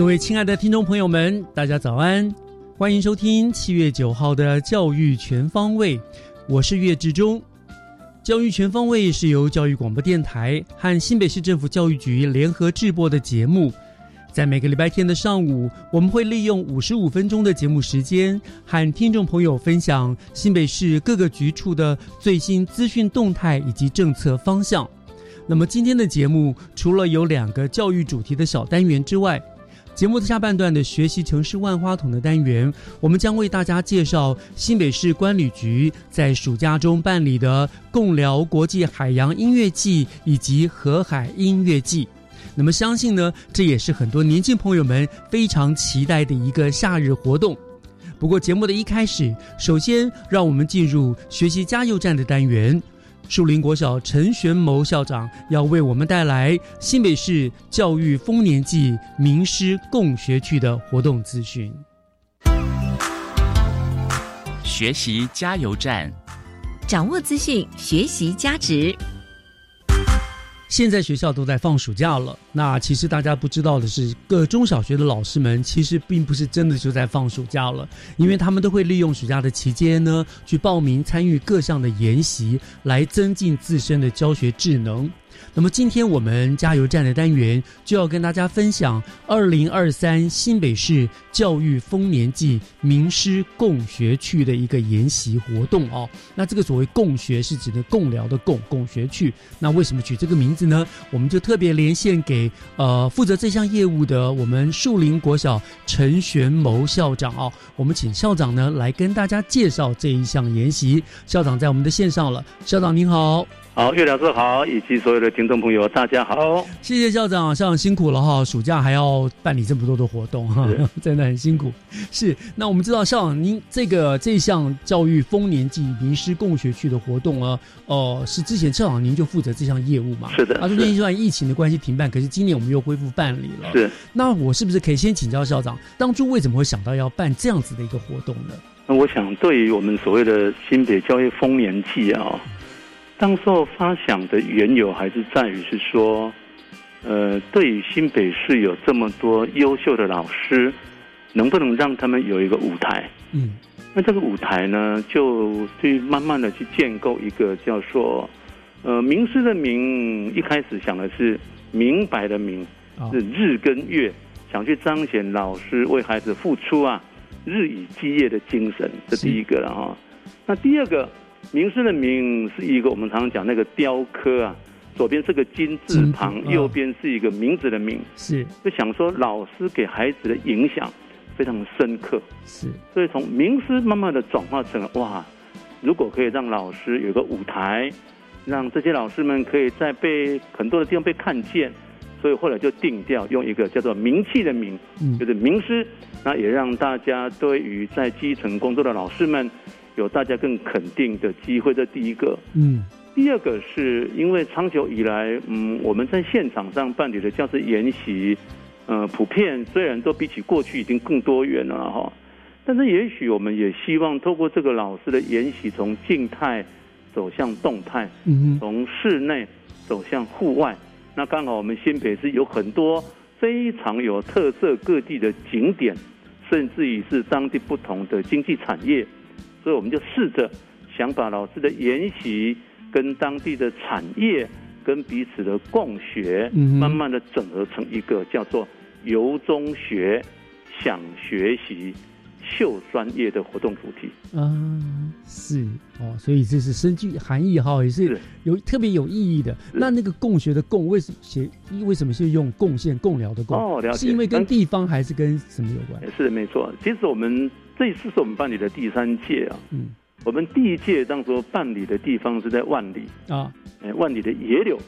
各位亲爱的听众朋友们，大家早安！欢迎收听七月九号的《教育全方位》，我是岳志忠。《教育全方位》是由教育广播电台和新北市政府教育局联合制播的节目。在每个礼拜天的上午，我们会利用五十五分钟的节目时间，和听众朋友分享新北市各个局处的最新资讯动态以及政策方向。那么今天的节目除了有两个教育主题的小单元之外，节目的下半段的学习城市万花筒的单元，我们将为大家介绍新北市关旅局在暑假中办理的共聊国际海洋音乐季以及河海音乐季。那么相信呢，这也是很多年轻朋友们非常期待的一个夏日活动。不过节目的一开始，首先让我们进入学习加油站的单元。树林国小陈玄谋校长要为我们带来新北市教育丰年祭名师共学区的活动资讯。学习加油站，掌握资讯，学习加值。现在学校都在放暑假了，那其实大家不知道的是，各中小学的老师们其实并不是真的就在放暑假了，因为他们都会利用暑假的期间呢，去报名参与各项的研习，来增进自身的教学智能。那么今天我们加油站的单元就要跟大家分享二零二三新北市教育丰年祭名师共学区的一个研习活动哦。那这个所谓共学是指的共聊的共共学区。那为什么取这个名字呢？我们就特别连线给呃负责这项业务的我们树林国小陈玄谋校长哦。我们请校长呢来跟大家介绍这一项研习。校长在我们的线上了，校长您好。好，岳老师好，以及所有的听众朋友，大家好。谢谢校长，校长辛苦了哈，暑假还要办理这么多的活动哈，真的很辛苦。是，那我们知道校长您这个这项教育丰年祭名师共学区的活动啊，哦，是之前校长您就负责这项业务嘛？是的。啊，中间一段疫情的关系停办，可是今年我们又恢复办理了。是。那我是不是可以先请教校长，当初为什么会想到要办这样子的一个活动呢？那我想，对于我们所谓的新北教育丰年祭啊。当时候发想的缘由还是在于是说，呃，对于新北市有这么多优秀的老师，能不能让他们有一个舞台？嗯，那这个舞台呢，就去慢慢的去建构一个叫做，呃，名师的名，一开始想的是明白的明，是日跟月，想去彰显老师为孩子付出啊，日以继夜的精神，这第一个了哈。那第二个。名师的名是一个我们常常讲那个雕刻啊，左边是个金字旁，右边是一个名字的名，是。就想说老师给孩子的影响非常深刻，是。所以从名师慢慢的转化成哇，如果可以让老师有个舞台，让这些老师们可以在被很多的地方被看见，所以后来就定调用一个叫做名气的名，就是名师，那也让大家对于在基层工作的老师们。有大家更肯定的机会，这第一个。嗯，第二个是因为长久以来，嗯，我们在现场上办理的教师研习，呃，普遍虽然都比起过去已经更多元了哈，但是也许我们也希望透过这个老师的研习，从静态走向动态，嗯从室内走向户外，那刚好我们新北市有很多非常有特色各地的景点，甚至于是当地不同的经济产业，所以我们就试着想把老师的研习跟当地的产业跟彼此的共学，慢慢的整合成一个叫做由中学、想学习、秀专业的活动主题。啊，是哦，所以这是深具含义哈，也是是有特别有意义的。那那个共学的共，为什么写？为什么是用贡献、共聊的共？哦了解是因为跟嗯地方还是跟什么有关？是没错，其实我们这一次是我们办理的第三届啊。嗯。我们第一届当时候办理的地方是在万里，啊。哎，万里的野柳，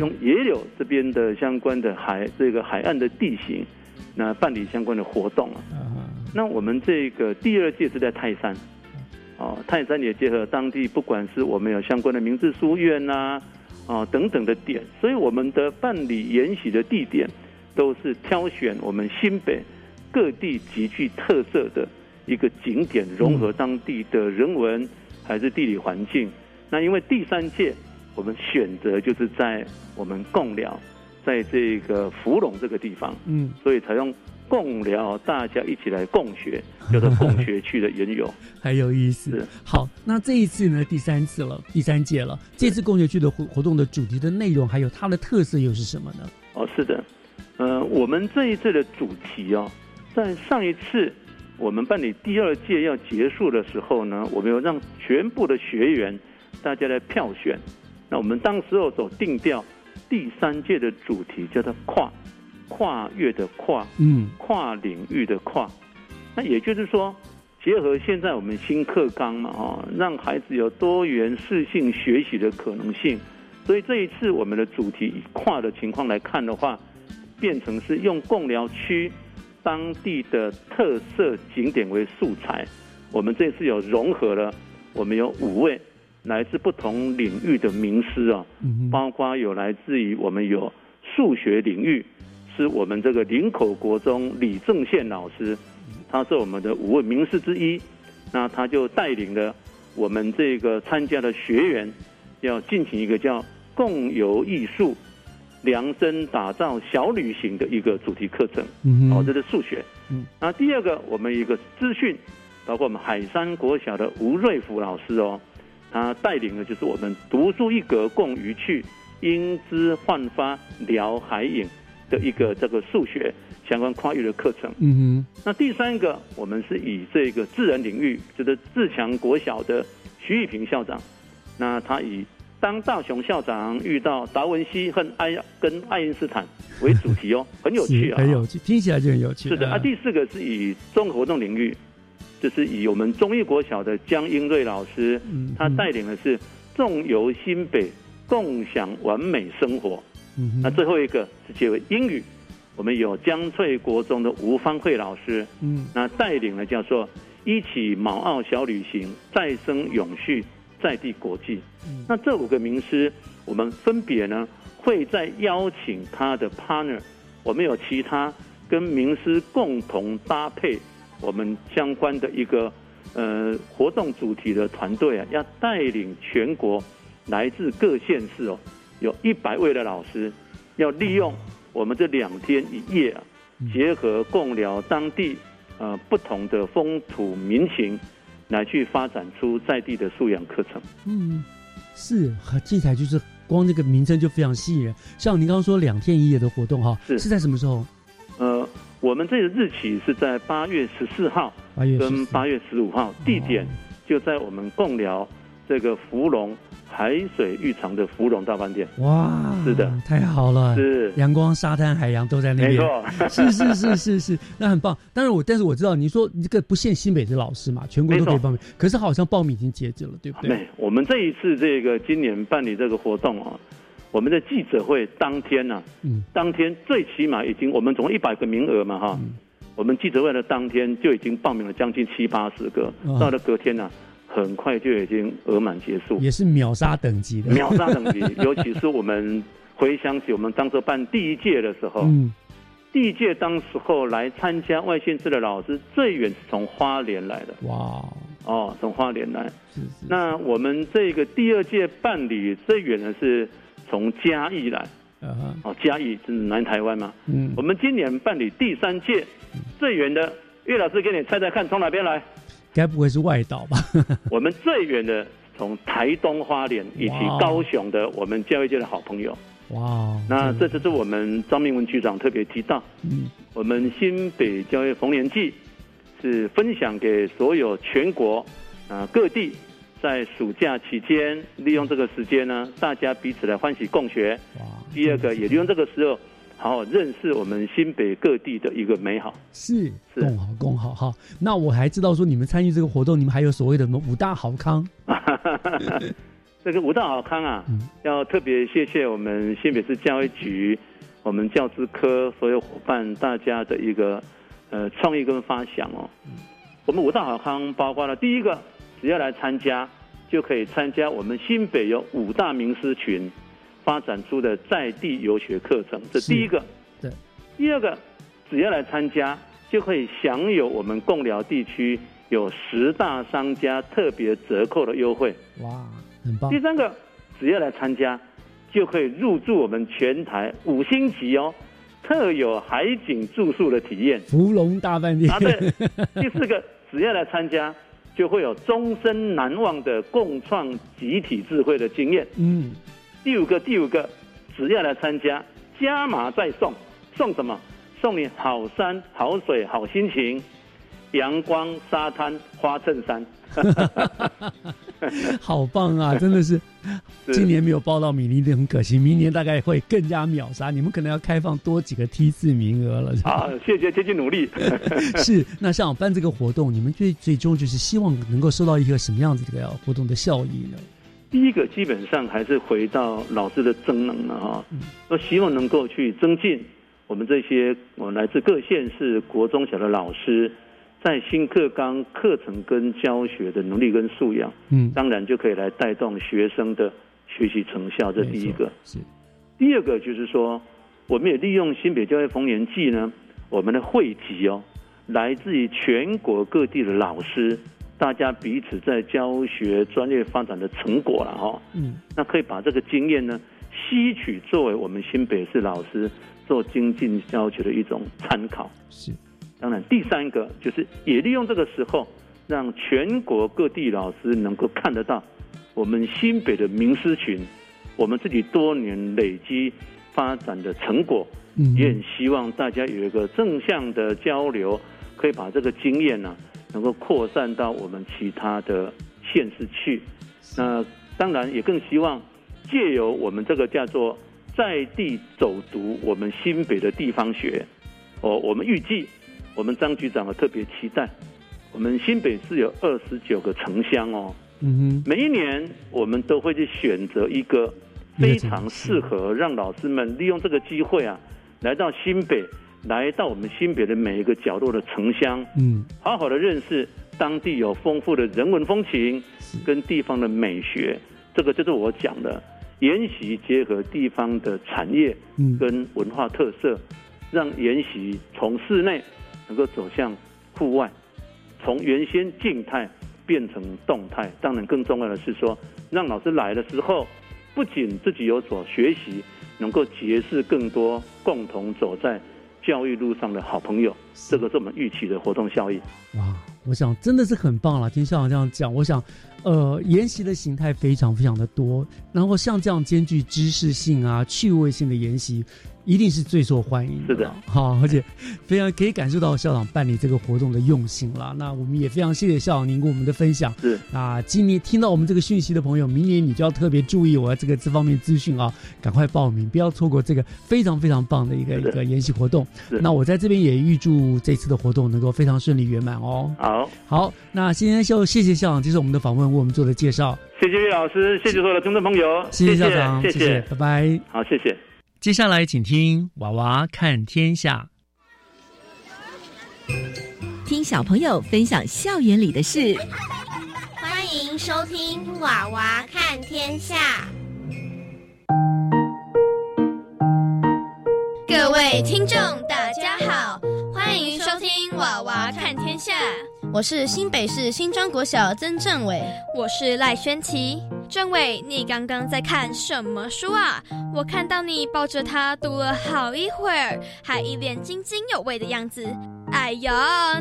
用野柳这边的相关的海这个海岸的地形，那办理相关的活动啊。那我们这个第二届是在泰山，哦，泰山也结合当地，不管是我们有相关的明治书院呐、啊，等等的点，所以我们的办理研习的地点都是挑选我们新北各地极具特色的一个景点，融合当地的人文还是地理环境。那因为第三届我们选择就是在我们贡寮，在这个福隆这个地方，嗯，所以采用共聊，大家一起来共学，叫做共学区的缘由。很有意思。好，那这一次呢，第三次了，第三届了。这次共学区的活活动的主题的内容，还有它的特色又是什么呢？哦，是的，呃，我们这一次的主题哦，在上一次我们办理第二届要结束的时候呢，我们有让全部的学员大家来票选。那我们当时候所定调第三届的主题叫做跨跨越的跨，嗯跨领域的跨。那也就是说，结合现在我们新课纲嘛，哦，让孩子有多元适性学习的可能性。所以这一次我们的主题以跨的情况来看的话，变成是用共疗区当地的特色景点为素材。我们这次有融合了，我们有五位来自不同领域的名师啊、嗯包括有来自于我们有数学领域，是我们这个林口国中李正宪老师，他是我们的五位名师之一。那他就带领了我们这个参加的学员，要进行一个叫“共游艺术，量身打造小旅行”的一个主题课程。哦，嗯哦这是数学。嗯，那第二个，我们一个资讯，包括我们海山国小的吴瑞福老师哦，他带领的就是我们独树一格共渔趣，英姿焕发聊海影的一个这个数学相关跨越的课程。嗯那第三个，我们是以这个自然领域，就是自强国小的徐玉平校长，那他以当大雄校长遇到达文西和爱跟爱因斯坦为主题哦，很，有趣啊，很有趣，听起来就很有趣。是的，啊，第四个是以综合活动领域，就是以我们中艺国小的江英瑞老师，嗯他带领的是纵游新北，共享完美生活。嗯哼那最后一个是结为英语，我们有江翠国中的吴芳慧老师，嗯那带领了叫做一起卯澳小旅行，再生永续，在地国际。嗯那这五个名师，我们分别呢会再邀请他的 partner，我们有其他跟名师共同搭配我们相关的一个呃活动主题的团队啊，要带领全国来自各县市哦，有一百位的老师，要利用我们这两天一夜啊，结合共聊当地呃不同的风土民情，来去发展出在地的素养课程。嗯，是，很精彩，就是光这个名称就非常吸引人。像您刚刚说两天一夜的活动哈，是是在什么时候？呃，我们这个日期是在八月十四号八月跟14八月十五号，地点就在我们共寮这个芙蓉海水浴场的芙蓉大饭店。哇，是的，太好了，是，阳光、沙滩、海洋都在那没边。错，是是是是是，那很棒。但是我，但是我知道你说你这个不限新北的老师嘛，全国都可以报名。可是好像报名已经截止了，对不对？没，我们这一次这个今年办理这个活动啊，我们的记者会当天呢、嗯当天最起码已经我们总共一百个名额嘛哈，嗯我们记者会的当天就已经报名了将近七八十个，到了隔天呢、很快就已经额满结束。也是秒杀等级的。秒杀等级，尤其是我们回想起我们当时办第一届的时候，嗯，第一届当时候来参加外县市的老师最远是从花莲来的哇，哦，从花莲来。是是。那我们这个第二届办理最远的是从嘉义来，哦，嘉义是南台湾嘛。嗯我，们今年办理第三届最远的，岳老师给你猜猜看，从哪边来？该不会是外岛吧？我们最远的从台东花莲以及高雄的我们教育界的好朋友。哇哦，那这次是我们张明文局长特别提到，嗯我们新北教育逢年祭是分享给所有全国啊、各地，在暑假期间利用这个时间呢，大家彼此来欢喜共学。哇，第二个也利用这个时候，好好认识我们新北各地的一个美好。是是共好共好哈。那我还知道说你们参与这个活动，你们还有所谓的什么五大好康，这个五大好康啊，嗯要特别谢谢我们新北市教育局、我们教资科所有伙伴大家的一个呃创意跟发想哦。我们五大好康包括了第一个，只要来参加就可以参加我们新北有五大名师群发展出的在地游学课程，这是第一个。对。第二个，只要来参加就可以享有我们共寮地区有十大商家特别折扣的优惠。哇，很棒第，三个，只要来参加，就可以入住我们全台五星级哦，特有海景住宿的体验。芙蓉大饭店啊，对。第四个，只要来参加，就会有终身难忘的共创集体智慧的经验。嗯，第五个，第五个，只要来参加，加码再送，送什么？送你好山好水好心情，阳光沙滩花衬衫。好棒啊，真的 是。今年没有报到米粒的很可惜，明年大概会更加秒杀。你们可能要开放多几个梯次名额了。好，谢谢，接近努力。是，那像我办这个活动，你们最最终就是希望能够收到一个什么样子这个活动的效益呢？第一个基本上还是回到老师的增能了哈。嗯，都希望能够去增进我们这些我来自各县市国中小的老师，在新课纲课程跟教学的能力跟素养，嗯，当然就可以来带动学生的学习成效，这第一个。是，第二个就是说，我们也利用新北教育逢年季呢，我们的汇集哦，来自于全国各地的老师，大家彼此在教学专业发展的成果了哈、嗯，那可以把这个经验呢，吸取作为我们新北市老师做精进教学的一种参考。是，当然，第三个就是也利用这个时候，让全国各地老师能够看得到我们新北的名师群，我们自己多年累积发展的成果，嗯，也很希望大家有一个正向的交流，可以把这个经验呢、能够扩散到我们其他的县市去。那当然也更希望借由我们这个叫做在地走读我们新北的地方学，哦，我们预计我们张局长啊特别期待，我们新北市有二十九个城乡哦，嗯哼，每一年我们都会去选择一个非常适合让老师们利用这个机会啊，来到新北，来到我们新北的每一个角落的城乡，嗯，好好的认识当地有丰富的人文风情跟地方的美学，这个就是我讲的研习结合地方的产业嗯，跟文化特色，让研习从室内能够走向户外，从原先静态变成动态。当然，更重要的是说，让老师来的时候，不仅自己有所学习，能够结识更多共同走在教育路上的好朋友。这个是我们预期的活动效益。哇，我想真的是很棒了。听校长这样讲，我想，呃，研习的形态非常非常的多，然后像这样兼具知识性啊、趣味性的研习，一定是最受欢迎的。是的，好，而且非常可以感受到校长办理这个活动的用心了。那我们也非常谢谢校长您跟我们的分享。是那今年听到我们这个讯息的朋友，明年你就要特别注意我这个这方面资讯啊，赶快报名，不要错过这个非常非常棒的一个一个研习活动。是那我在这边也预祝这次的活动能够非常顺利圆满哦。好，好，那今天就谢谢校长接受我们的访问，为我们做的介绍，谢谢岳老师，谢谢所有的听众朋友，谢谢校长，谢谢拜拜。好，谢谢。接下来请听《娃娃看天下》。听小朋友分享校园里的事。欢迎收听《娃娃看天下》。各位听众，大家好，欢迎收听《娃娃看天下》，我是新北市新庄国小曾正伟。我是赖宣琪。政伟，你刚刚在看什么书啊？我看到你抱着它读了好一会儿，还一脸津津有味的样子。哎呦，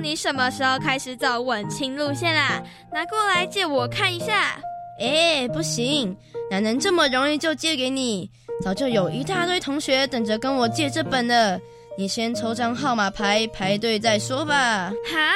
你什么时候开始走文青路线啦？拿过来借我看一下。哎，不行，哪能这么容易就借给你？早就有一大堆同学等着跟我借这本了。你先抽张号码牌排队再说吧。哈，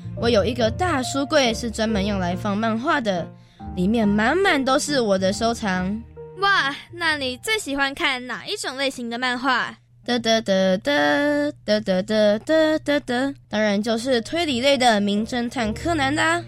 我有一个大书柜，是专门用来放漫画的，里面满满都是我的收藏。哇，那你最喜欢看哪一种类型的漫画？得得得得得得得得得得，当然就是推理类的《名侦探柯南》啦。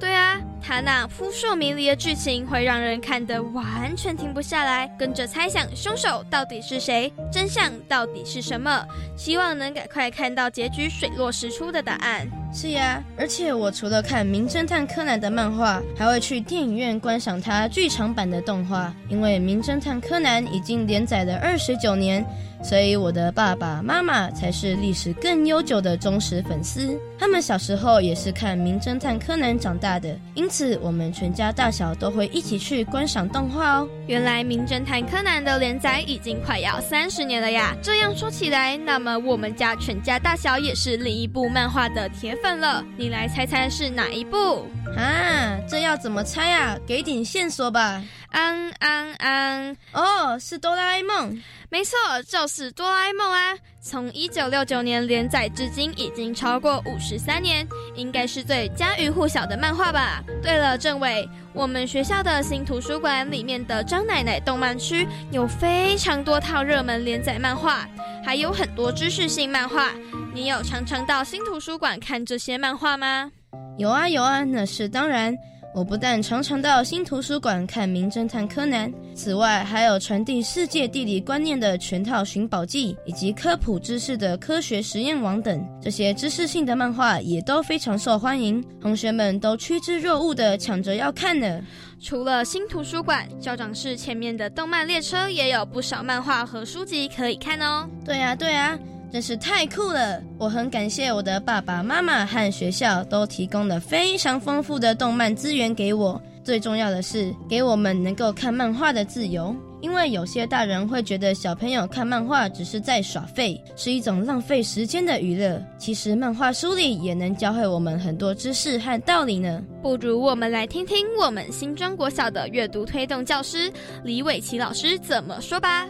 对啊，他那扑朔迷离的剧情会让人看得完全停不下来，跟着猜想凶手到底是谁，真相到底是什么，希望能赶快看到结局水落石出的答案。是呀，而且我除了看《名侦探柯南》的漫画，还会去电影院观赏它剧场版的动画，因为《名侦探柯南》已经连载了二十九年。所以我的爸爸妈妈才是历史更悠久的忠实粉丝，他们小时候也是看《名侦探柯南》长大的，因此我们全家大小都会一起去观赏动画哦。原来《名侦探柯南》的连载已经快要三十年了呀！这样说起来，那么我们家全家大小也是另一部漫画的铁粉了。你来猜猜是哪一部啊？这要怎么猜啊？给点线索吧。安安安！哦，是哆啦 A 梦。没错，就是哆啦 A 梦啊！从一九六九年连载至今，已经超过五十三年，应该是最家喻户晓的漫画吧。对了，政委，我们学校的新图书馆里面的张奶奶动漫区有非常多套热门连载漫画，还有很多知识性漫画。你有常常到新图书馆看这些漫画吗？有啊有啊，那是当然。我不但常常到新图书馆看《名侦探柯南》，此外还有传递世界地理观念的全套寻宝记，以及科普知识的科学实验网等。这些知识性的漫画也都非常受欢迎，同学们都趋之若鹜的抢着要看呢。除了新图书馆，校长室前面的动漫列车也有不少漫画和书籍可以看哦。对啊，对啊。真是太酷了！我很感谢我的爸爸妈妈和学校都提供了非常丰富的动漫资源给我。最重要的是，给我们能够看漫画的自由。因为有些大人会觉得小朋友看漫画只是在耍废，是一种浪费时间的娱乐。其实漫画书里也能教会我们很多知识和道理呢。不如我们来听听我们新庄国小的阅读推动教师李伟奇老师怎么说吧。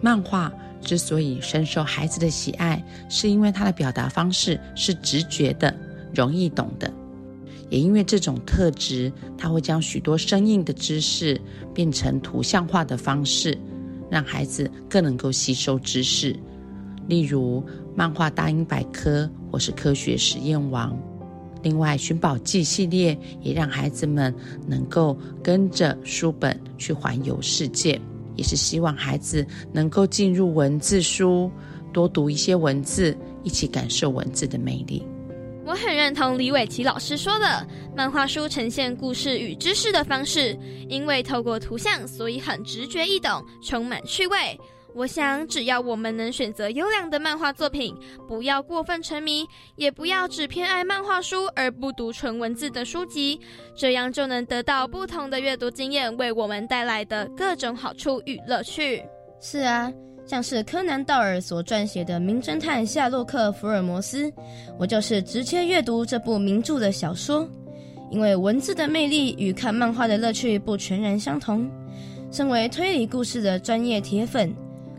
漫画。之所以深受孩子的喜爱，是因为他的表达方式是直觉的、容易懂的，也因为这种特质，它会将许多生硬的知识变成图像化的方式，让孩子更能够吸收知识。例如，漫画《大英百科》或是《科学实验王》，另外《寻宝记》系列也让孩子们能够跟着书本去环游世界。也是希望孩子能够进入文字书，多读一些文字，一起感受文字的魅力。我很认同李伟奇老师说的，漫画书呈现故事与知识的方式，因为透过图像，所以很直觉易懂，充满趣味。我想，只要我们能选择优良的漫画作品，不要过分沉迷，也不要只偏爱漫画书而不读纯文字的书籍，这样就能得到不同的阅读经验，为我们带来的各种好处与乐趣。是啊，像是柯南道尔所撰写的《名侦探夏洛克·福尔摩斯》，我就是直接阅读这部名著的小说，因为文字的魅力与看漫画的乐趣不全然相同。身为推理故事的专业铁粉。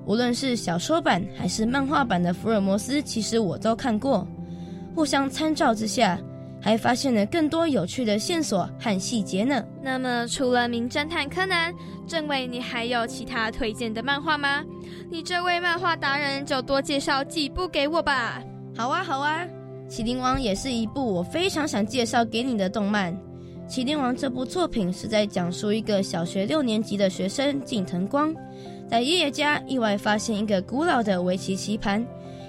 无论是小说版还是漫画版的福尔摩斯，其实我都看过。互相参照之下，还发现了更多有趣的线索和细节呢。那么，除了《名侦探柯南》，政委，你还有其他推荐的漫画吗？你这位漫画达人，就多介绍几部给我吧。好啊，好啊，《麒麟王》也是一部我非常想介绍给你的动漫。《麒麟王》这部作品是在讲述一个小学六年级的学生近藤光，在爷爷家意外发现一个古老的围棋棋盘，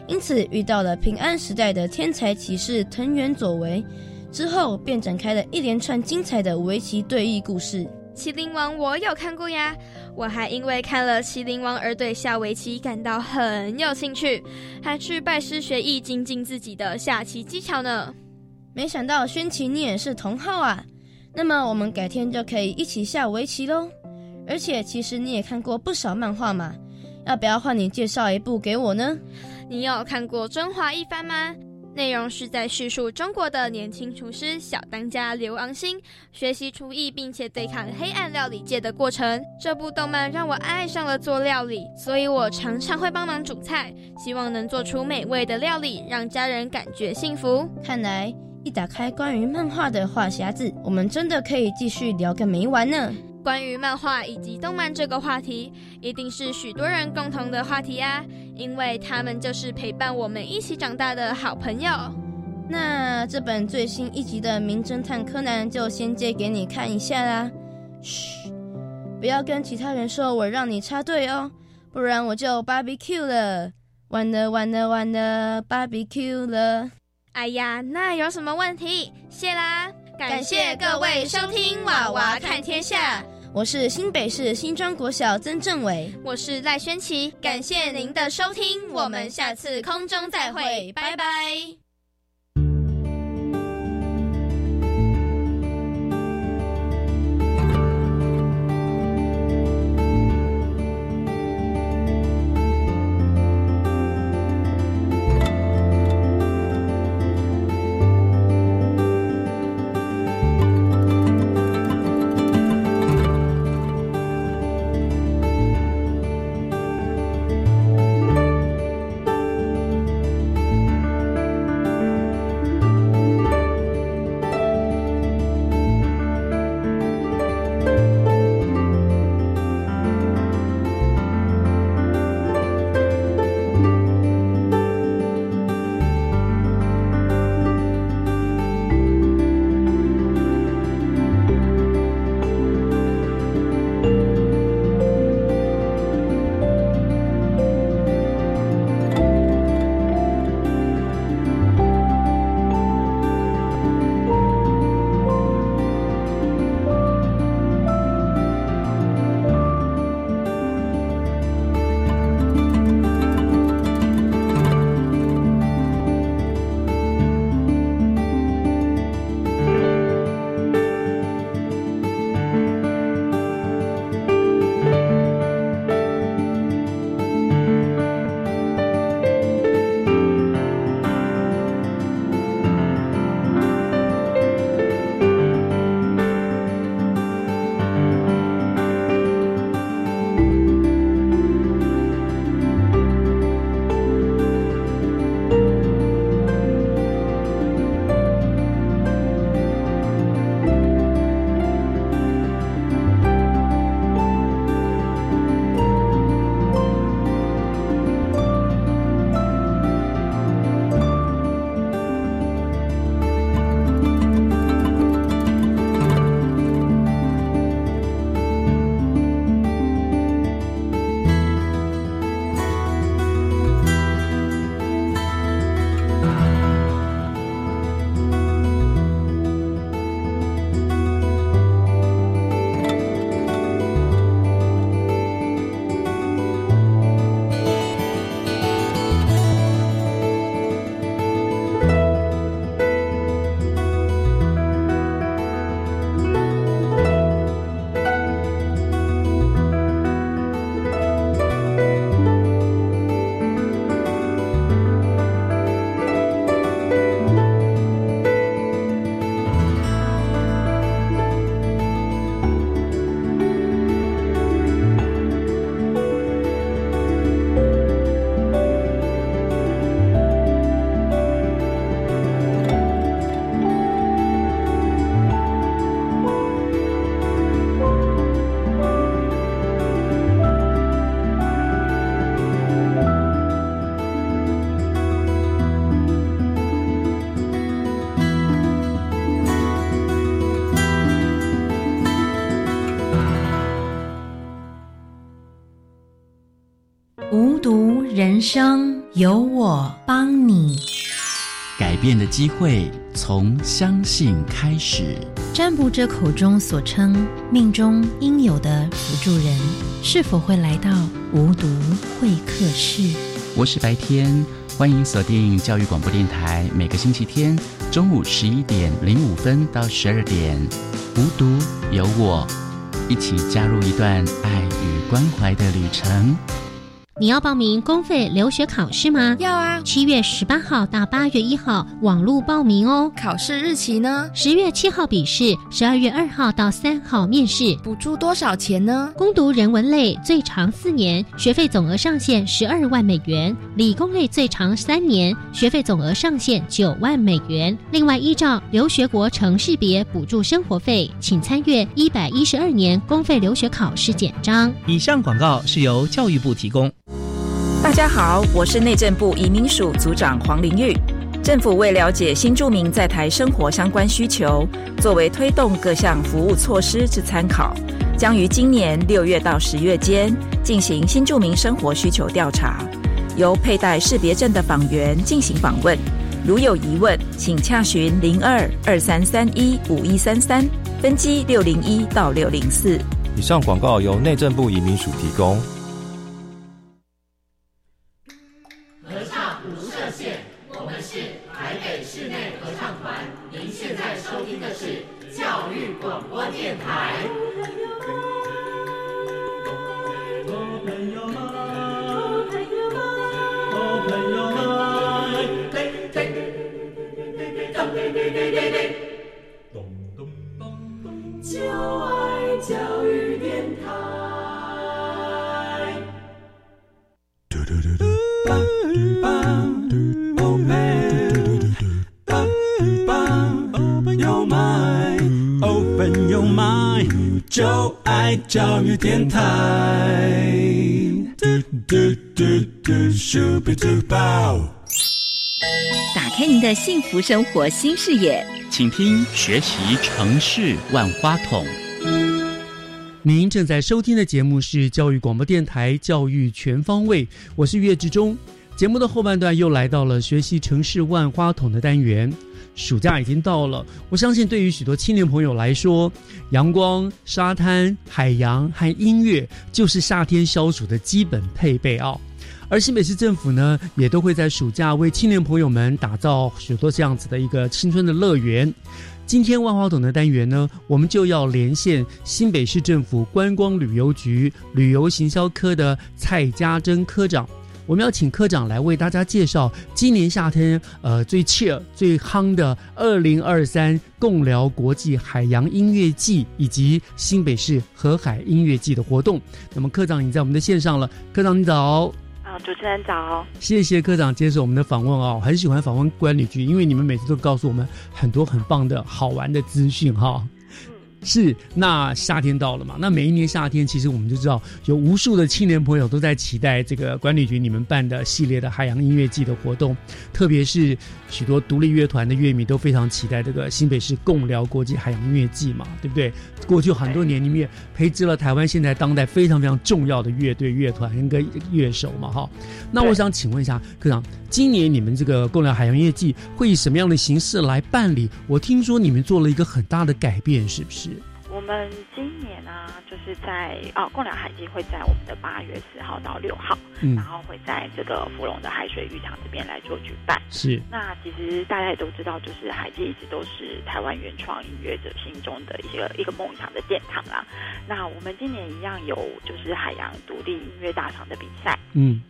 因此遇到了平安时代的天才棋士藤原佐为，之后便展开了一连串精彩的围棋对弈故事。《麒麟王》我有看过呀，我还因为看了《麒麟王》而对下围棋感到很有兴趣，还去拜师学艺，精进自己的下棋技巧呢。没想到轩奇你也是同好啊！那么我们改天就可以一起下围棋喽。而且其实你也看过不少漫画嘛，要不要换你介绍一部给我呢？你有看过《中华一番》吗？内容是在叙述中国的年轻厨师小当家刘昂星学习厨艺，并且对抗黑暗料理界的过程。这部动漫让我爱上了做料理，所以我常常会帮忙煮菜，希望能做出美味的料理，让家人感觉幸福。看来。一打开关于漫画的话匣子，我们真的可以继续聊个没完呢。关于漫画以及动漫这个话题，一定是许多人共同的话题啊，因为他们就是陪伴我们一起长大的好朋友。那这本最新一集的《名侦探柯南》就先借给你看一下啦。嘘，不要跟其他人说我让你插队哦，不然我就 barbecue 了。完了完了完了，barbecue 了。哎呀，那有什么问题？谢啦！感谢各位收听《娃娃看天下》，我是新北市新庄国小曾正伟，我是赖宣琪，感谢您的收听，我们下次空中再会，拜拜。人生有我帮你，改变的机会从相信开始。占卜者口中所称命中应有的辅助人，是否会来到无毒会客室？我是白天，欢迎锁定教育广播电台，每个星期天中午十一点零五分到十二点，无毒有我，一起加入一段爱与关怀的旅程。你要报名公费留学考试吗？要啊！七月十八号到八月一号网络报名哦。考试日期呢？十月七号笔试，十二月二号到三号面试。补助多少钱呢？攻读人文类最长四年，学费总额上限十二万美元；理工类最长三年，学费总额上限九万美元。另外，依照留学国城市别补助生活费，请参阅一百一十二年公费留学考试简章。以上广告是由教育部提供。大家好，我是内政部移民署组长黄玲玉。政府为了解新住民在台生活相关需求，作为推动各项服务措施之参考，将于今年六月到十月间进行新住民生活需求调查，由佩戴识别证的访员进行访问。如有疑问，请洽询零二二三三一五一三三分机六零一到六零四。以上广告由内政部移民署提供。教育电台，打开您的幸福生活新视野，请听学习城市万花筒。您正在收听的节目是教育广播电台《教育全方位》，我是岳志忠。节目的后半段又来到了学习城市万花筒的单元。暑假已经到了，我相信对于许多青年朋友来说，阳光、沙滩、海洋和音乐就是夏天消暑的基本配备哦。而新北市政府呢，也都会在暑假为青年朋友们打造许多这样子的一个青春的乐园。今天万花筒的单元呢，我们就要连线新北市政府观光旅游局旅游行销科的蔡家珍科长。我们要请科长来为大家介绍今年夏天呃最 cheer 最夯的二零二三共聊国际海洋音乐季以及新北市河海音乐季的活动。那么科长已经在我们的线上了，科长你早。主持人早。谢谢科长接受我们的访问哦，很喜欢访问管理局，因为你们每次都告诉我们很多很棒的好玩的资讯哈。是，那夏天到了嘛？那每一年夏天，其实我们就知道有无数的青年朋友都在期待这个管理局你们办的系列的海洋音乐季的活动，特别是许多独立乐团的乐迷都非常期待这个新北市共聊国际海洋音乐季嘛，对不对？过去很多年里面培植了台湾现在当代非常非常重要的乐队、乐团跟乐手嘛，哈。那我想请问一下科长，今年你们这个共聊海洋音乐季会以什么样的形式来办理？我听说你们做了一个很大的改变，是不是？我们今年啊，就是在哦，共良海基会在我们的八月四号到六号，嗯，然后会在这个芙蓉的海水浴场这边来做举办。是。那其实大家也都知道，就是海基一直都是台湾原创音乐者心中的一个一个梦想的殿堂啦。那我们今年一样有就是海洋独立音乐大赏的比赛。嗯。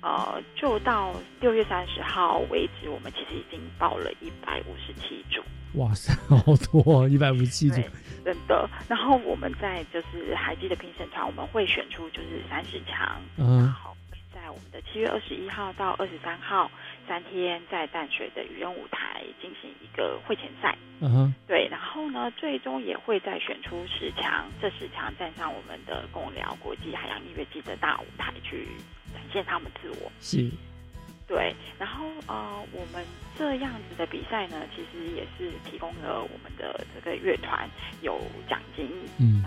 那呃，就到六月三十号为止，我们其实已经报了一百五十七组。哇塞，好多一百五十七组。真的，然后我们在就是海基的评审团，我们会选出就是三十强，然后在我们的七月二十一号到二十三号三天，在淡水的渔人舞台进行一个会前赛，嗯哼，对，然后呢，最终也会再选出十强，这十强站上我们的共聊国际海洋音乐季的大舞台去展现他们自我，是。对，然后呃，我们这样子的比赛呢，其实也是提供了我们的这个乐团有奖金，嗯，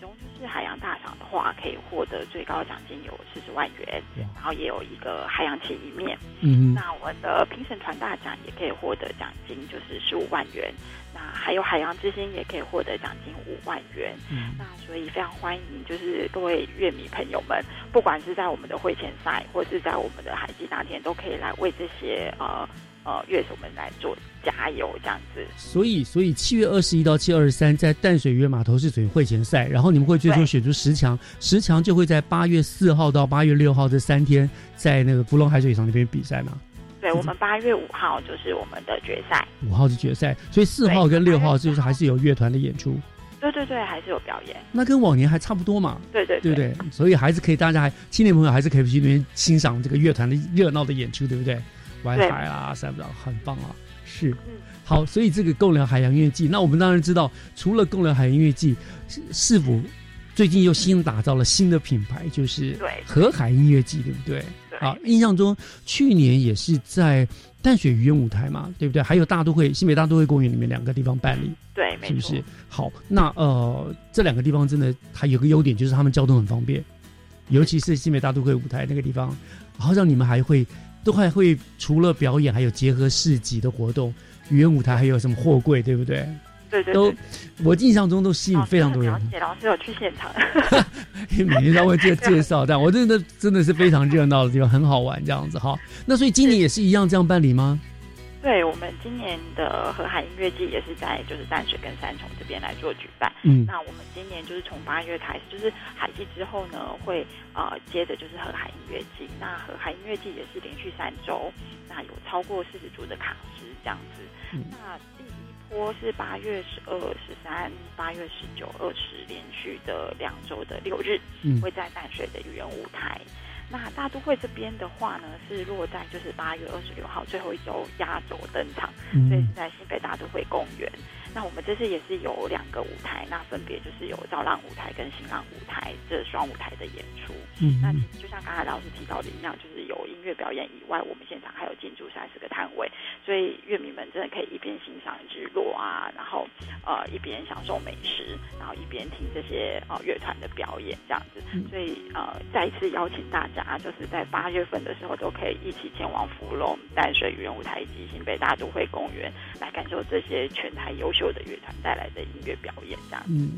中就是海洋大赏的话，可以获得最高奖金有四十万元，然后也有一个海洋旗一面。嗯，那我们的评审团大奖也可以获得奖金，就是十五万元。那还有海洋之星也可以获得奖金五万元。嗯，那所以非常欢迎，就是各位乐迷朋友们，不管是在我们的会前赛，或是在我们的海基那天，都可以来为这些呃呃乐手们来做加油，这样子。所以，所以七月二十一到七月二十三，在淡水渔人码头是属于会前赛，然后你们会最终选出十强，十强就会在八月四号到八月六号这三天，在那个福隆海水浴场那边比赛嘛。对，我们八月五号就是我们的决赛，五号是决赛，所以四号跟六号就是还是有乐团的演出。对对对，还是有表演。那跟往年还差不多嘛？对对对对，所以还是可以，大家还青年朋友还是可以去那边欣赏这个乐团的热闹的演出，对不对？玩海啊，三不很棒啊，是。好，所以这个共聊海洋音乐季，那我们当然知道，除了共聊海洋音乐季，是否最近又新打造了新的品牌，就是河海音乐季，对不对？啊，印象中去年也是在淡水渔园舞台嘛，对不对？还有大都会新北大都会公园里面两个地方办理，对，是不是？好，那呃，这两个地方真的还有个优点，就是他们交通很方便，尤其是新北大都会舞台那个地方，好像你们还会都还会除了表演，还有结合市集的活动，语言舞台还有什么货柜，对不对？对对，都我印象中都吸引非常多人。了解，老师有去现场，因为每天都会介介绍，但我真的真的是非常热闹的地方，很好玩这样子哈。那所以今年也是一样这样办理吗？对，我们今年的河海音乐季也是在就是淡水跟三重这边来做举办。嗯，那我们今年就是从八月开始，就是海季之后呢，会呃接着就是河海音乐季。那河海音乐季也是连续三周，那有超过四十组的卡司这样子。那第一波是八月十二、十三、八月十九、二十连续的两周的六日，会在淡水的语言舞台。那大都会这边的话呢，是落在就是八月二十六号最后一周压轴登场，所以是在新北大都会公园。那我们这次也是有两个舞台，那分别就是有造浪舞台跟新浪舞台这双舞台的演出。嗯，那就像刚才老师提到的一样，就是有音乐表演以外，我们现场还有进驻三十个摊位，所以乐迷们真的可以一边欣赏日落啊，然后呃一边享受美食，然后一边听这些呃乐团的表演这样子。所以呃再一次邀请大家，就是在八月份的时候都可以一起前往芙蓉淡水渔人舞台及新北大都会公园，来感受这些全台优秀的乐团带来的音乐表演这样。嗯，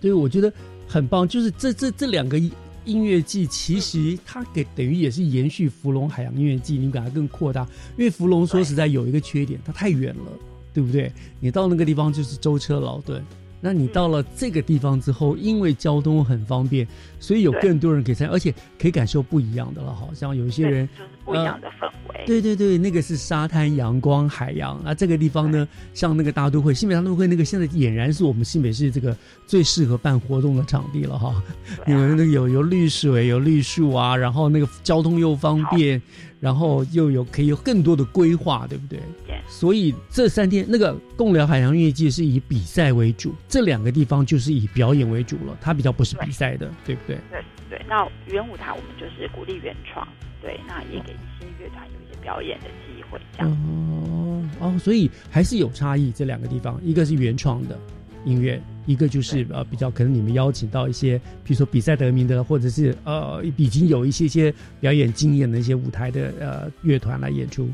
对，我觉得很棒，就是这这这两个。音乐季其实它给等于也是延续芙蓉海洋音乐季，你把它更扩大，因为芙蓉说实在有一个缺点，它太远了，对不对？你到那个地方就是舟车劳顿。那你到了这个地方之后，因为交通很方便，所以有更多人可以参，而且可以感受不一样的了。好像有一些人就是不一样的氛围。对对对，那个是沙滩、阳光、海洋啊。这个地方呢，像那个大都会，新北大都会那个，现在俨然是我们新北市这个最适合办活动的场地了哈。因为那个有有绿水、有绿树啊，然后那个交通又方便。然后又有可以有更多的规划，对不对？所以这三天那个共聊海洋音乐季是以比赛为主，这两个地方就是以表演为主了，它比较不是比赛的，对不对？对对。那原舞台我们就是鼓励原创，对，那也给一些乐团有一些表演的机会，这样。哦哦，所以还是有差异，这两个地方，一个是原创的。音乐一个就是呃比较可能你们邀请到一些，比如说比赛得名的，或者是呃已经有一些些表演经验的一些舞台的呃乐团来演出。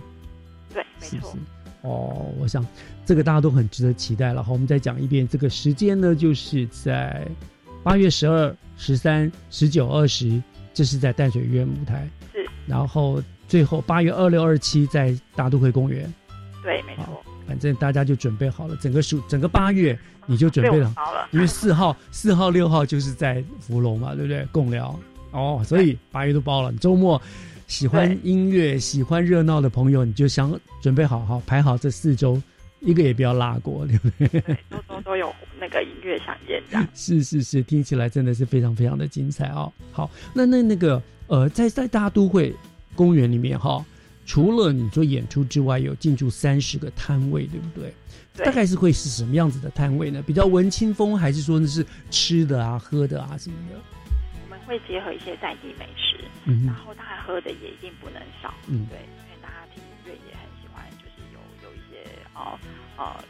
对，没错。哦，我想这个大家都很值得期待了。好，我们再讲一遍，这个时间呢，就是在八月十二、十三、十九、二十，这是在淡水音乐舞台。是。然后最后八月二六、二七在大都会公园。对，没错。反正大家就准备好了，整个暑整个八月你就准备了，因为四号、四号、六号就是在福隆嘛，对不对？共聊哦，所以八月都包了。周末喜欢音乐、喜欢热闹的朋友，你就想准备好好排好这四周，一个也不要落过，对不对？都都都有那个音乐响宴，这样 是是是，听起来真的是非常非常的精彩哦。好，那那那个呃，在在大都会公园里面哈。除了你做演出之外，有进驻三十个摊位，对不对？大概是会是什么样子的摊位呢？比较文青风，还是说那是吃的啊、喝的啊什么的？我们会结合一些在地美食，嗯，然后当然喝的也一定不能少，嗯，对，哦呃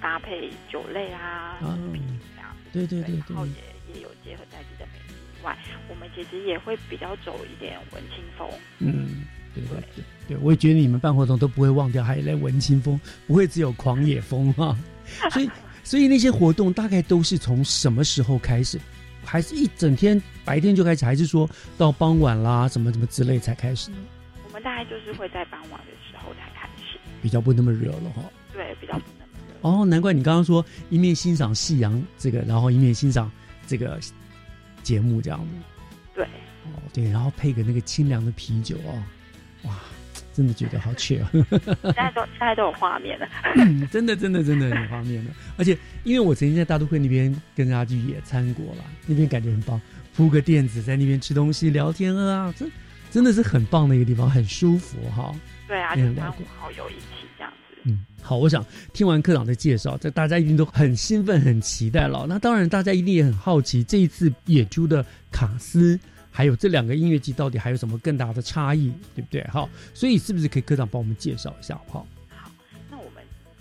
搭配酒类啊，嗯，这样，对对对，然后也也有结结合在地的美丽以外，我们其实也会比较走一点文青风。嗯，对对对对，我也觉得你们办活动都不会忘掉还有文青风，不会只有狂野风哈。所以所以那些活动大概都是从什么时候开始？还是一整天白天就开始，还是说到傍晚啦什么什么之类才开始？我们大概就是会在傍晚的时候才开始，比较不那么热了哈。对，比较不那么热。哦，难怪你刚刚说一面欣赏夕阳这个，然后一面欣赏这个节目这样子。对。哦，对，然后配个那个清凉的啤酒哦，哇。真的觉得好 chill！现在都现在都有画面了，真的真的真的有画面了。而且因为我曾经在大都会那边跟大家去野餐过了，那边感觉很棒，铺个垫子在那边吃东西聊天啊，真真的是很棒的一个地方，很舒服哈。对啊，就三五好友一起这样子。嗯，好，我想听完科长的介绍，这大家一定都很兴奋、很期待了。那当然，大家一定也很好奇这一次演出的卡斯。还有这两个音乐季到底还有什么更大的差异，对不对？好，所以是不是可以科长帮我们介绍一下，好不好？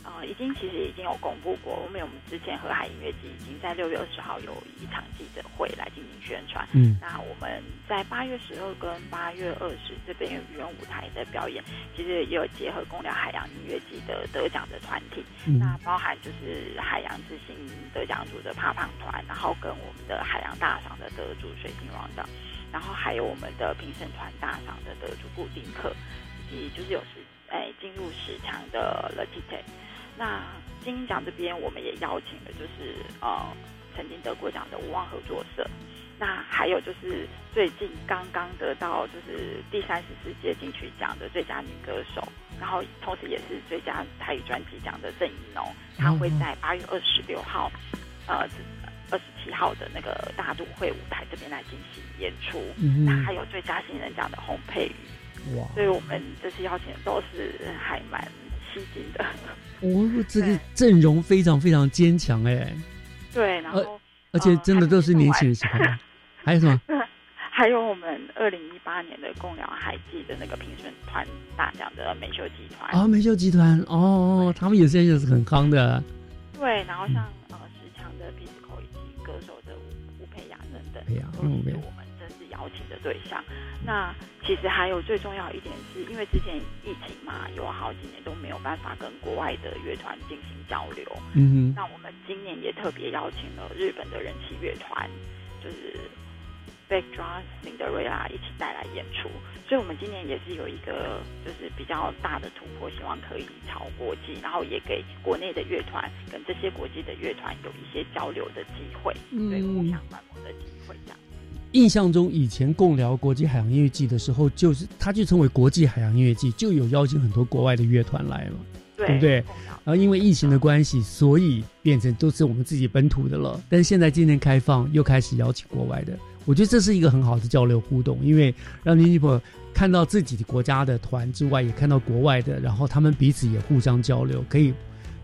呃已经其实已经有公布过，因为我们之前河海音乐季已经在六月二十号有一场记者会来进行宣传。嗯，那我们在八月十二跟八月二十这边语言舞台的表演，其实也有结合公聊海洋音乐季的得奖的团体，那包含就是海洋之星得奖组的胖胖团，然后跟我们的海洋大赏的得主水晶 round 然后还有我们的评审团大赏的得主布丁克，以及就是有十哎进入十强的 l e t i t e 那金鹰奖这边我们也邀请了，就是呃曾经得过奖的无望合作社。那还有就是最近刚刚得到就是第三十四届金曲奖的最佳女歌手，然后同时也是最佳台语专辑奖的郑怡农，她会在八月二十六号，呃。二十七号的那个大都会舞台这边来进行演出，嗯那还有最佳新人奖的洪佩瑜，哇！所以我们这次邀请都是还蛮吸睛的。哦，这个阵容非常非常坚强哎。对，然后而且真的都是年轻人喜欢。还有什么？还有我们二零一八年的共聊海记的那个评审团大奖的美秀集团啊，美秀集团哦，他们也是也是很康的。对，然后像。都是我们邀请的对象。那其实还有最重要一点，是因为之前疫情嘛，有好几年都没有办法跟国外的乐团进行交流。嗯哼。那我们今年也特别邀请了日本的人气乐团，就是 Backdraw Cinderella 一起带来演出。所以，我们今年也是有一个就是比较大的突破，希望可以朝国际，然后也给国内的乐团跟这些国际的乐团有一些交流的机会，对互相观摩的机会，这样。印象中，以前共聊国际海洋音乐季的时候，就是它就称为国际海洋音乐季，就有邀请很多国外的乐团来了，对不对？然后因为疫情的关系，所以变成都是我们自己本土的了。但是现在今年开放，又开始邀请国外的，我觉得这是一个很好的交流互动，因为让年轻朋友看到自己的国家的团之外，也看到国外的，然后他们彼此也互相交流，可以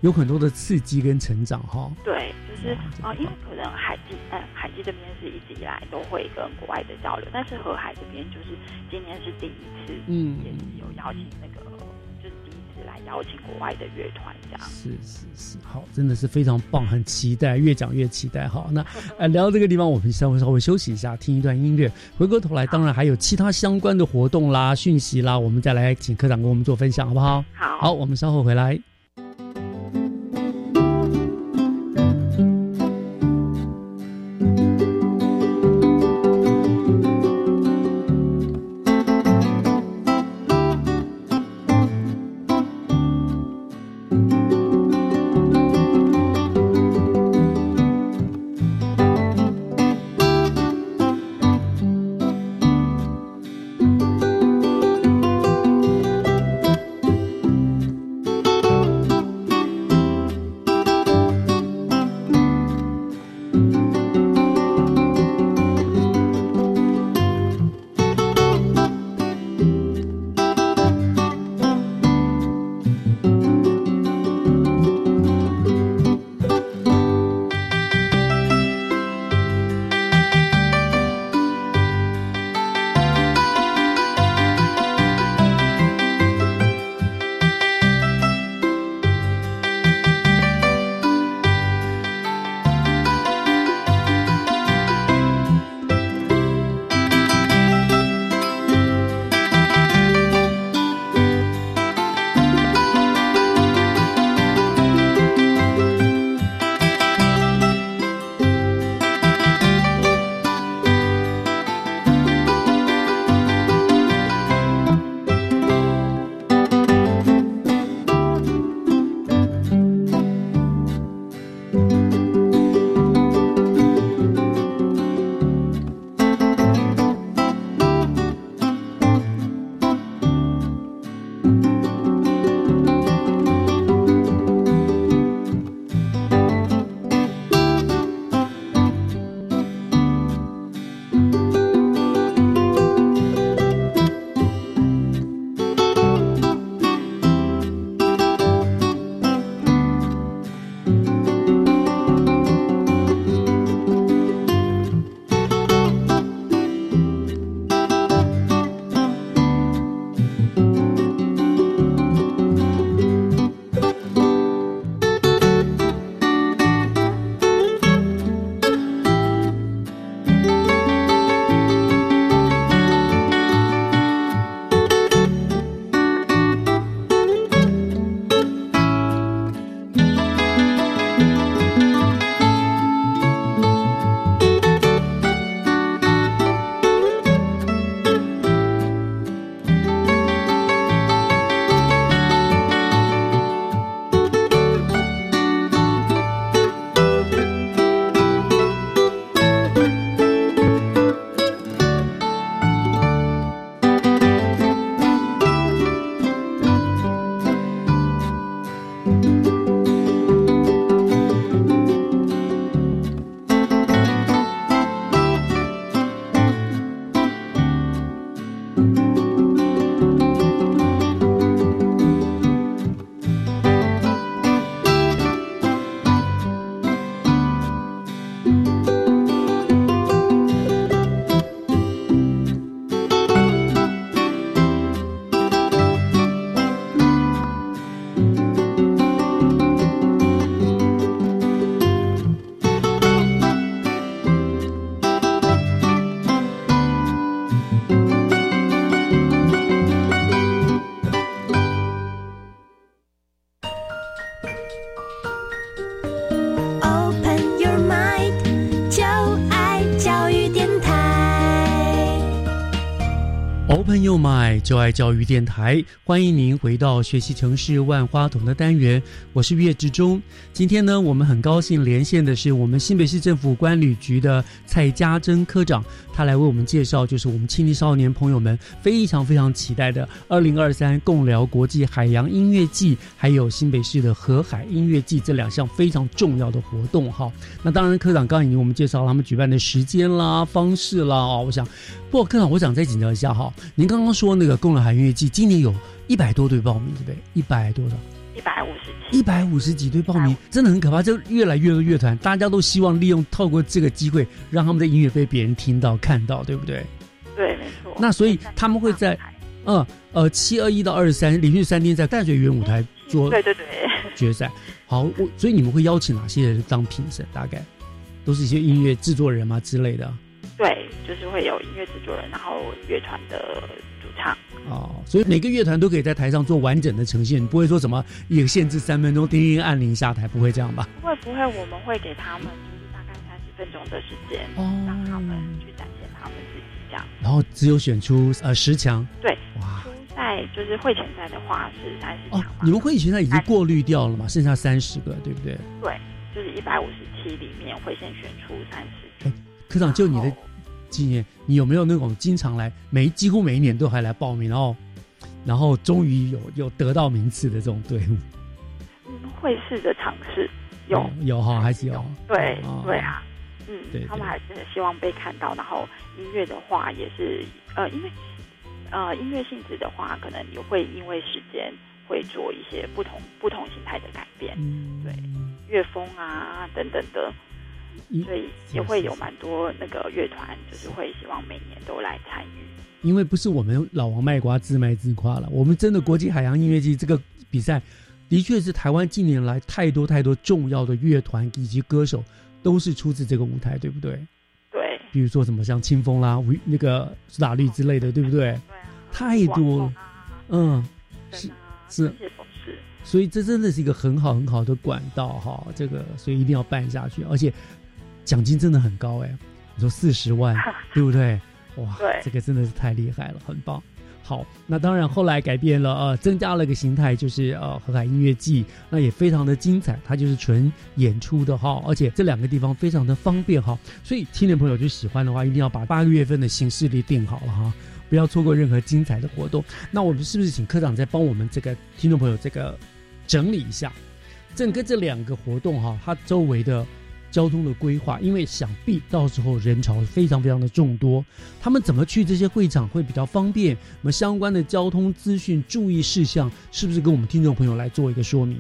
有很多的刺激跟成长，哈。对。就是啊，因为可能海基，嗯，海基这边是一直以来都会跟国外的交流，但是河海这边就是今年是第一次，嗯，也是有邀请那个，就是第一次来邀请国外的乐团这样。是是是，好，真的是非常棒，很期待，越讲越期待。好，那呃，聊到这个地方，我们稍微稍微休息一下，听一段音乐，回过头来，当然还有其他相关的活动啦、讯息啦，我们再来请科长跟我们做分享，好不好？好，好，我们稍后回来。友们，就爱教育电台，欢迎您回到学习城市万花筒的单元，我是岳志忠。今天呢，我们很高兴连线的是我们新北市政府关旅局的蔡家珍科长，他来为我们介绍，就是我们青年少年朋友们非常非常期待的二零二三共聊国际海洋音乐季，还有新北市的河海音乐季这两项非常重要的活动哈。那当然，科长刚已经我们介绍了他们举办的时间啦、方式啦哦，我想，不过科长，我想再请教一下哈。您刚刚说那个共乐海音乐季，今年有一百多队报名，对不对？一百多少？一百五十几。一百五十几对报名，真的很可怕。就越来越多乐团，大家都希望利用透过这个机会，让他们的音乐被别人听到、看到，对不对？对，没错。那所以他们会在，嗯呃，七二一到二十三连续三天在淡水园舞台做，对对对，决赛。好，我所以你们会邀请哪些人当评审？大概都是一些音乐制作人嘛之类的。对，就是会有音乐制作人，然后乐团的主唱。哦，所以每个乐团都可以在台上做完整的呈现，不会说什么也限制三分钟，叮叮按铃下台，不会这样吧？不会不会，我们会给他们就是大概三十分钟的时间，哦让他们去展现他们自己这样。然后只有选出呃十强。对，哇，初赛就是会前赛的话是三十强。哦，你们会前赛已经过滤掉了嘛？剩下三十个，对不对？对，就是一百五十七里面会先选出三十。科长，就你的。经验，你有没有那种经常来，每几乎每一年都还来报名，然后，然后终于有有得到名次的这种队伍？嗯，会试着尝试，有有哈，还是有？对对啊，嗯，他们还是很希望被看到。然后音乐的话，也是呃，因为呃音乐性质的话，可能也会因为时间会做一些不同不同形态的改变，嗯，对，乐风啊等等的。所以也会有蛮多那个乐团，就是会希望每年都来参与。因为不是我们老王卖瓜自卖自夸了，我们真的国际海洋音乐季这个比赛，的确是台湾近年来太多太多重要的乐团以及歌手都是出自这个舞台，对不对？对。比如说什么像清风啦、那个苏打绿之类的，对不对？对啊。太多了。嗯。是是。所以这真的是一个很好很好的管道哈，这个所以一定要办下去，而且。奖金真的很高哎，你说四十万，对不对？哇，这个真的是太厉害了，很棒。好，那当然后来改变了，呃，增加了一个形态，就是呃河海音乐季，那也非常的精彩，它就是纯演出的哈，而且这两个地方非常的方便哈，所以听众朋友就喜欢的话，一定要把八个月份的行事历定好了哈，不要错过任何精彩的活动。那我们是不是请科长再帮我们这个听众朋友这个整理一下，整个这两个活动哈，它周围的。交通的规划，因为想必到时候人潮非常非常的众多，他们怎么去这些会场会比较方便？我们相关的交通资讯、注意事项，是不是跟我们听众朋友来做一个说明？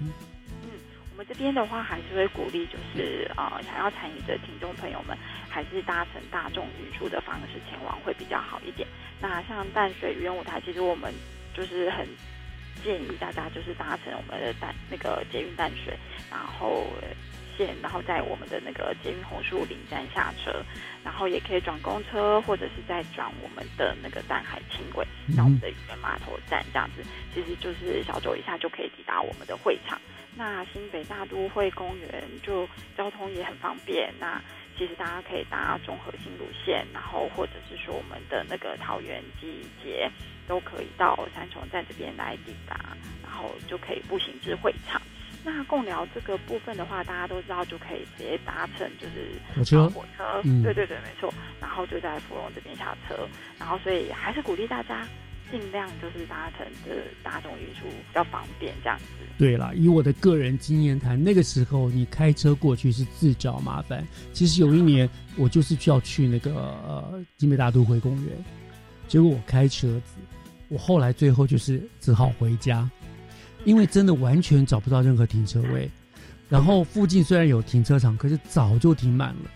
嗯，我们这边的话还是会鼓励，就是呃，想要参与的听众朋友们，还是搭乘大众运输的方式前往会比较好一点。那像淡水渔人舞台，其实我们就是很建议大家就是搭乘我们的淡那个捷运淡水，然后。线，然后在我们的那个捷运红树林站下车，然后也可以转公车，或者是再转我们的那个淡海轻轨到我们的渔人码头站，这样子其实就是小走一下就可以抵达我们的会场。那新北大都会公园就交通也很方便，那其实大家可以搭综合新路线，然后或者是说我们的那个桃园季节都可以到三重站这边来抵达，然后就可以步行至会场。那共聊这个部分的话，大家都知道就可以直接搭乘就是火车，火车，对对对，没错。然后就在芙蓉这边下车，然后所以还是鼓励大家尽量就是搭乘的大众运输比较方便这样子。对了，以我的个人经验谈，那个时候你开车过去是自找麻烦。其实有一年我就是需要去那个呃金北大都会公园，结果我开车子，我后来最后就是只好回家。因为真的完全找不到任何停车位，然后附近虽然有停车场，可是早就停满了，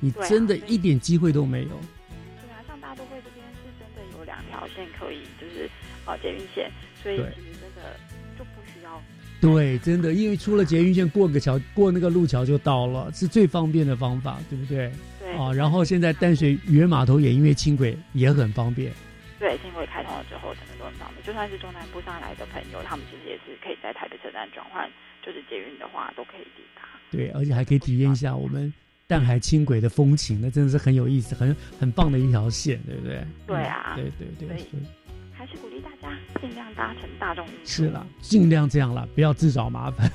你真的一点机会都没有。对啊，像大都会这边是真的有两条线可以，就是呃捷运线，所以其实真的就不需要。对，真的，因为出了捷运线，过个桥，过那个路桥就到了，是最方便的方法，对不对？对。啊，然后现在淡水渔人码头也因为轻轨也很方便。对，轻轨开通了之后。就算是中南部上来的朋友，他们其实也是可以在台北车站转换，就是捷运的话，都可以抵达。对，而且还可以体验一下我们淡海轻轨的风情，那真的是很有意思，很很棒的一条线，对不对？对啊，对对对。还是鼓励大家尽量搭乘大众运输。是了，尽量这样了，不要自找麻烦。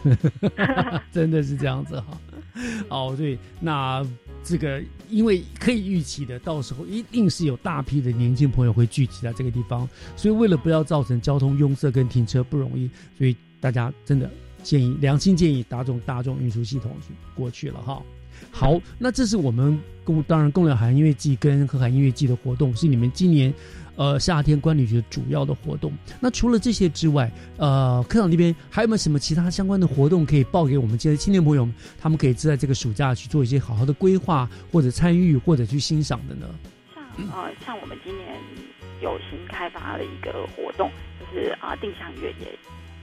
真的是这样子哈。哦，对，那这个因为可以预期的，到时候一定是有大批的年轻朋友会聚集在这个地方，所以为了不要造成交通拥塞跟停车不容易，所以大家真的建议良心建议搭众大众运输系统去过去了哈。好，那这是我们共当然共聊海洋音乐季跟河海音乐季的活动，是你们今年呃夏天管理局的主要的活动。那除了这些之外，呃，科长那边还有没有什么其他相关的活动可以报给我们这些青年朋友们？他们可以在这个暑假去做一些好好的规划，或者参与，或者去欣赏的呢？像呃，像我们今年有新开发的一个活动，就是啊定向越野。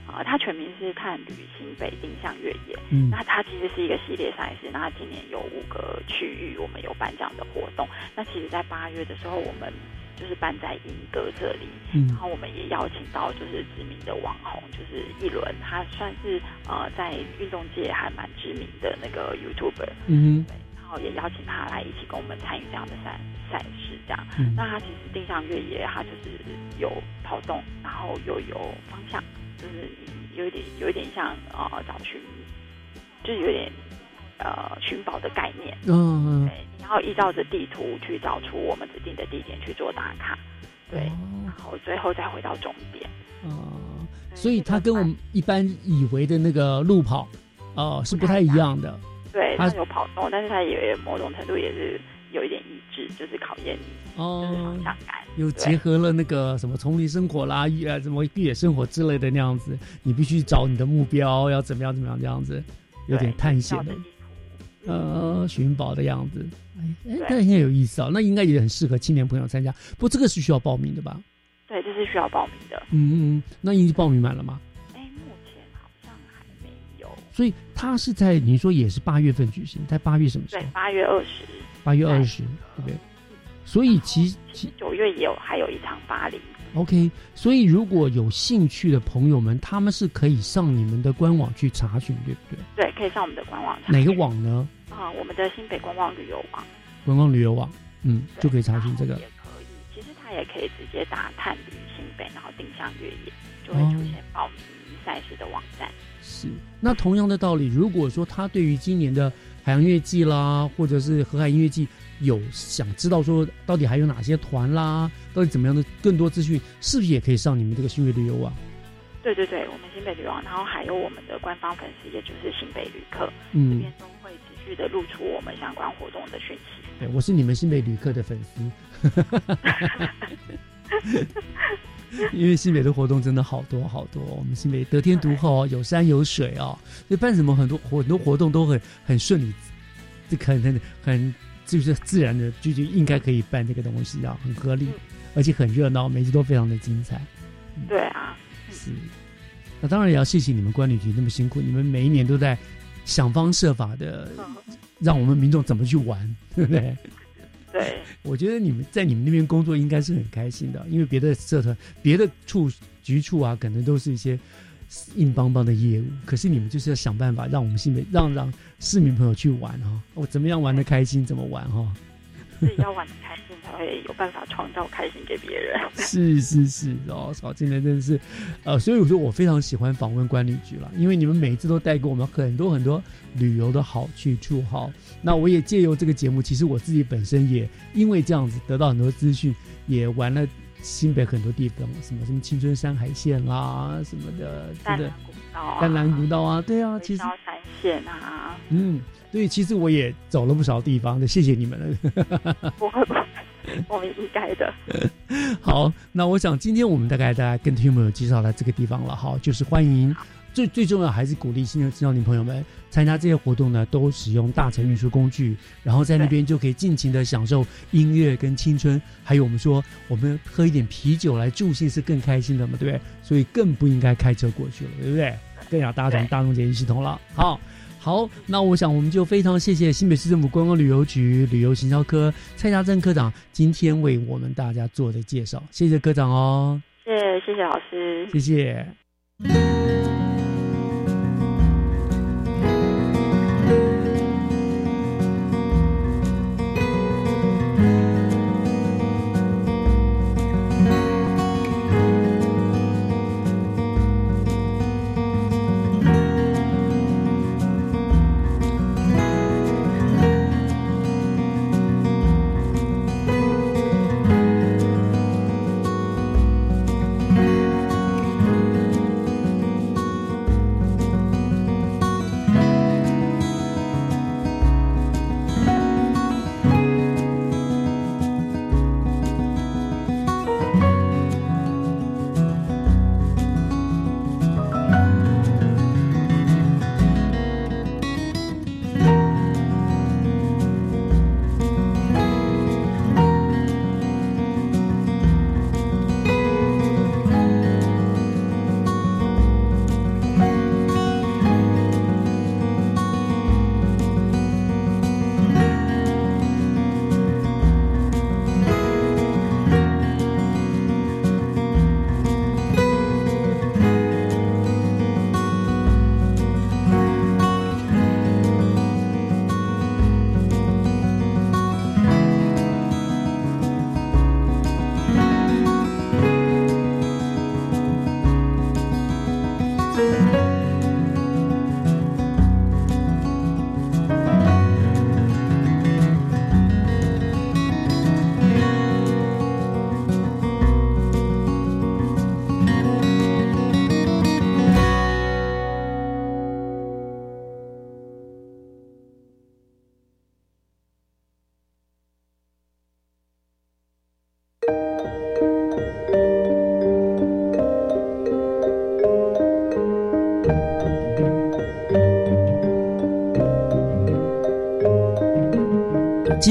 啊，它全名是探旅行北定向越野。嗯，那它其实是一个系列赛事。那今年有五个区域，我们有办这样的活动。那其实，在八月的时候，我们就是办在英歌这里。嗯，然后我们也邀请到就是知名的网红，就是一轮，他算是呃在运动界还蛮知名的那个 YouTuber。嗯，对，然后也邀请他来一起跟我们参与这样的赛赛事，这样。嗯，那他其实定向越野，他就是有跑动，然后又有方向。就是有一点，有一点像呃找寻，就是有点呃寻宝的概念。嗯，对，你要依照着地图去找出我们指定的地点去做打卡，对，然后最后再回到终点。哦，所以它跟我们一般以为的那个路跑，哦，是不太一样的。对，它有跑动，但是它也某种程度也是。有一点意志，就是考验你哦，方向感。又结合了那个什么丛林生活啦，呃，什么越野生活之类的那样子，你必须找你的目标，要怎么样怎么样这样子，有点探险的，呃，寻宝的样子。哎，那应该有意思啊，那应该也很适合青年朋友参加。不过这个是需要报名的吧？对，这是需要报名的。嗯嗯，那已经报名满了吗？哎，目前好像还没有。所以他是在你说也是八月份举行，在八月什么时候？对，八月二十。八月二十，对不对？所以其其九月也有还有一场巴黎。OK，所以如果有兴趣的朋友们，他们是可以上你们的官网去查询，对不对？对，可以上我们的官网查。哪个网呢？啊，我们的新北观光旅游网。观光旅游网，嗯，就可以查询这个。也可以，其实他也可以直接打探旅新北，然后定向越野，就会出现报名赛事的网站。是，那同样的道理，如果说他对于今年的海洋音乐季啦，或者是河海音乐季，有想知道说到底还有哪些团啦，到底怎么样的更多资讯，是不是也可以上你们这个新北旅游网？对对对，我们新北旅游网，然后还有我们的官方粉丝，也就是新北旅客，嗯，这边都会持续的露出我们相关活动的讯息。对，我是你们新北旅客的粉丝，因为新北的活动真的好多好多，我们新北得天独厚，有山有水哦，所以办什么很多很多活动都很很顺利，这很很很。就是自然的，就就应该可以办这个东西啊，很合理，而且很热闹，每次都非常的精彩。对啊，是。那当然也要谢谢你们管理局那么辛苦，你们每一年都在想方设法的让我们民众怎么去玩，对不对？对。我觉得你们在你们那边工作应该是很开心的，因为别的社团、别的处局处啊，可能都是一些。硬邦邦的业务，可是你们就是要想办法让我们新北让让市民朋友去玩哈，我怎么样玩的开心怎么玩哈，自己要玩的开心才会有办法创造开心给别人。是是是哦，操，今天真的是，呃，所以我说我非常喜欢访问管理局了，因为你们每一次都带给我们很多很多旅游的好去处哈。那我也借由这个节目，其实我自己本身也因为这样子得到很多资讯，也玩了。新北很多地方，什么什么青春山海线啦，什么的，淡蓝古道，淡蓝古道啊，对啊，其实山线啊，嗯，对，其实我也走了不少地方的，谢谢你们了。不会吧？我们应该的。好，那我想今天我们大概大家跟听众朋友介绍了这个地方了，好，就是欢迎。最最重要还是鼓励新的青少年朋友们参加这些活动呢，都使用大乘运输工具，然后在那边就可以尽情的享受音乐跟青春，还有我们说我们喝一点啤酒来助兴是更开心的嘛，对不对？所以更不应该开车过去了，对不对？更要搭乘大众捷运系统了。好，好，那我想我们就非常谢谢新北市政府观光旅游局旅游行销科蔡家珍科长今天为我们大家做的介绍，谢谢科长哦。谢谢谢谢老师，谢谢。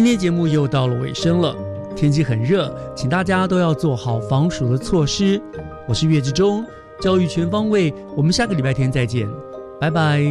今天节目又到了尾声了，天气很热，请大家都要做好防暑的措施。我是月之中，教育全方位，我们下个礼拜天再见，拜拜。